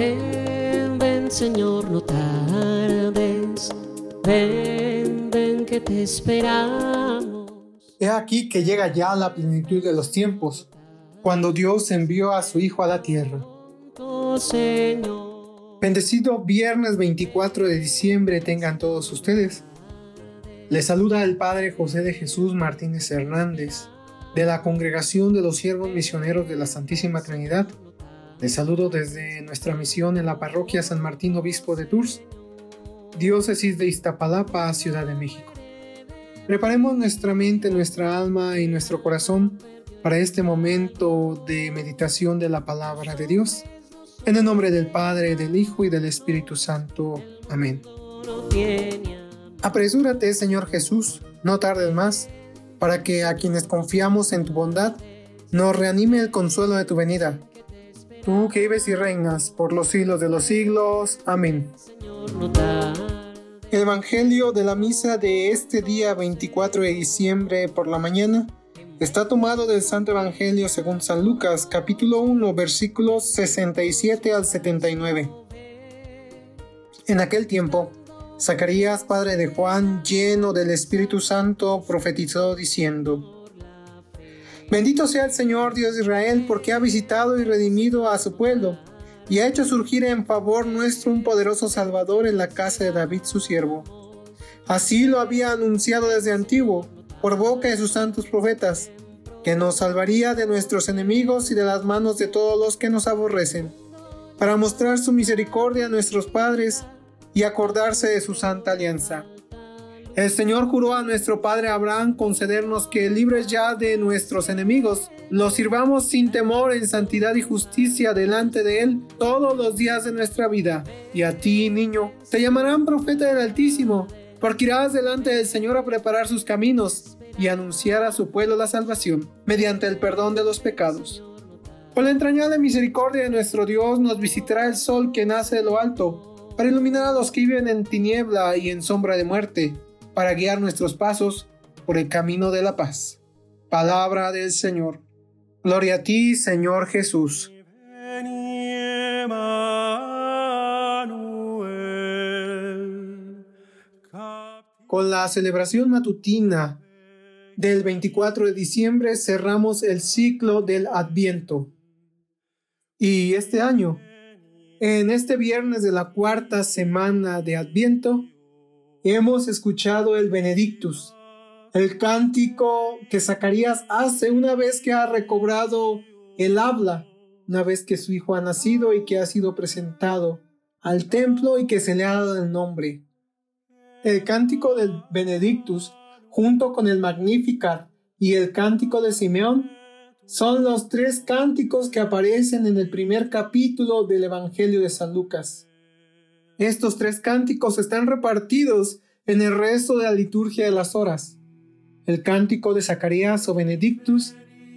Ven, ven Señor, no tardes. Ven, ven que te esperamos. He aquí que llega ya la plenitud de los tiempos, cuando Dios envió a su Hijo a la tierra. Oh. Bendecido viernes 24 de diciembre tengan todos ustedes. Les saluda el Padre José de Jesús Martínez Hernández, de la Congregación de los Siervos Misioneros de la Santísima Trinidad. Les saludo desde nuestra misión en la Parroquia San Martín Obispo de Tours, Diócesis de Iztapalapa, Ciudad de México. Preparemos nuestra mente, nuestra alma y nuestro corazón para este momento de meditación de la palabra de Dios. En el nombre del Padre, del Hijo y del Espíritu Santo. Amén. Apresúrate, Señor Jesús, no tardes más, para que a quienes confiamos en tu bondad, nos reanime el consuelo de tu venida. Tú que vives y reinas por los siglos de los siglos. Amén. El Evangelio de la misa de este día 24 de diciembre por la mañana está tomado del Santo Evangelio según San Lucas, capítulo 1, versículos 67 al 79. En aquel tiempo, Zacarías, padre de Juan, lleno del Espíritu Santo, profetizó diciendo, Bendito sea el Señor Dios de Israel, porque ha visitado y redimido a su pueblo, y ha hecho surgir en favor nuestro un poderoso Salvador en la casa de David su siervo. Así lo había anunciado desde antiguo, por boca de sus santos profetas, que nos salvaría de nuestros enemigos y de las manos de todos los que nos aborrecen, para mostrar su misericordia a nuestros padres y acordarse de su santa alianza. El Señor juró a nuestro Padre Abraham concedernos que, libres ya de nuestros enemigos, los sirvamos sin temor en santidad y justicia delante de Él todos los días de nuestra vida. Y a ti, niño, te llamarán profeta del Altísimo, porque irás delante del Señor a preparar sus caminos y anunciar a su pueblo la salvación, mediante el perdón de los pecados. Por la entrañable misericordia de nuestro Dios nos visitará el sol que nace de lo alto para iluminar a los que viven en tiniebla y en sombra de muerte, para guiar nuestros pasos por el camino de la paz. Palabra del Señor. Gloria a ti, Señor Jesús. Con la celebración matutina del 24 de diciembre cerramos el ciclo del Adviento. Y este año en este viernes de la cuarta semana de Adviento hemos escuchado el Benedictus, el cántico que Zacarías hace una vez que ha recobrado el habla, una vez que su hijo ha nacido y que ha sido presentado al templo y que se le ha dado el nombre. El cántico del Benedictus, junto con el Magnificat y el cántico de Simeón, son los tres cánticos que aparecen en el primer capítulo del Evangelio de San Lucas. Estos tres cánticos están repartidos en el resto de la liturgia de las horas. El cántico de Zacarías o Benedictus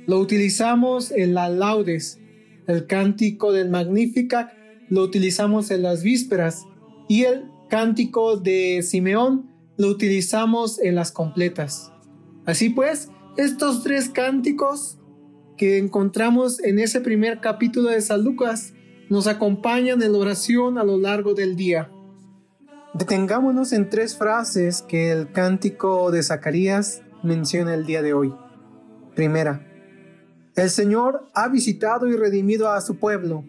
lo utilizamos en la laudes. El cántico del Magnificat lo utilizamos en las vísperas y el cántico de Simeón lo utilizamos en las completas. Así pues, estos tres cánticos que encontramos en ese primer capítulo de San Lucas nos acompañan en la oración a lo largo del día. Detengámonos en tres frases que el cántico de Zacarías menciona el día de hoy. Primera, el Señor ha visitado y redimido a su pueblo.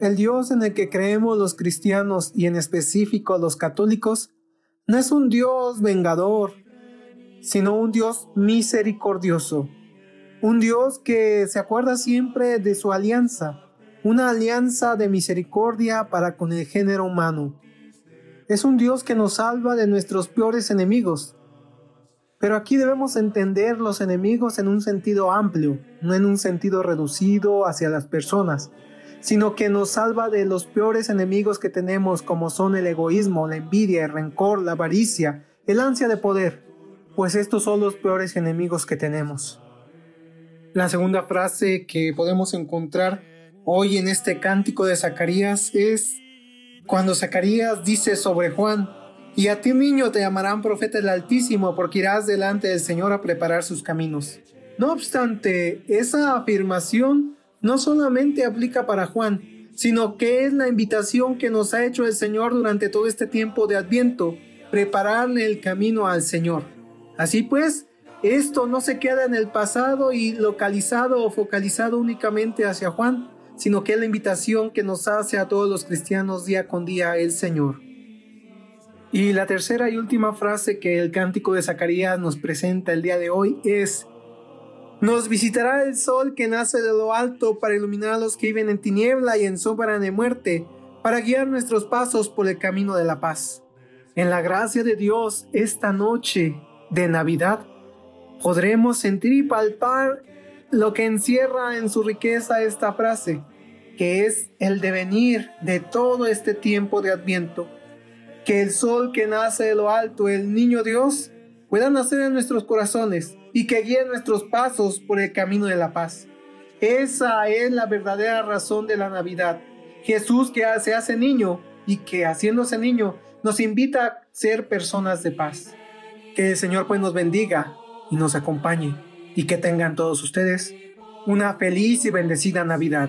El Dios en el que creemos los cristianos y en específico los católicos no es un Dios vengador, sino un Dios misericordioso un Dios que se acuerda siempre de su alianza, una alianza de misericordia para con el género humano. Es un Dios que nos salva de nuestros peores enemigos. Pero aquí debemos entender los enemigos en un sentido amplio, no en un sentido reducido hacia las personas, sino que nos salva de los peores enemigos que tenemos como son el egoísmo, la envidia, el rencor, la avaricia, el ansia de poder, pues estos son los peores enemigos que tenemos. La segunda frase que podemos encontrar hoy en este cántico de Zacarías es cuando Zacarías dice sobre Juan, y a ti niño te llamarán profeta del Altísimo porque irás delante del Señor a preparar sus caminos. No obstante, esa afirmación no solamente aplica para Juan, sino que es la invitación que nos ha hecho el Señor durante todo este tiempo de Adviento, prepararle el camino al Señor. Así pues, esto no se queda en el pasado y localizado o focalizado únicamente hacia Juan, sino que es la invitación que nos hace a todos los cristianos día con día el Señor. Y la tercera y última frase que el cántico de Zacarías nos presenta el día de hoy es, nos visitará el sol que nace de lo alto para iluminar a los que viven en tiniebla y en sombra de muerte, para guiar nuestros pasos por el camino de la paz. En la gracia de Dios, esta noche de Navidad, podremos sentir y palpar lo que encierra en su riqueza esta frase, que es el devenir de todo este tiempo de Adviento que el sol que nace de lo alto, el niño Dios, pueda nacer en nuestros corazones y que guíe nuestros pasos por el camino de la paz. Esa es la verdadera razón de la Navidad. Jesús que se hace niño y que haciéndose niño nos invita a ser personas de paz. Que el Señor pues nos bendiga y nos acompañe y que tengan todos ustedes una feliz y bendecida Navidad.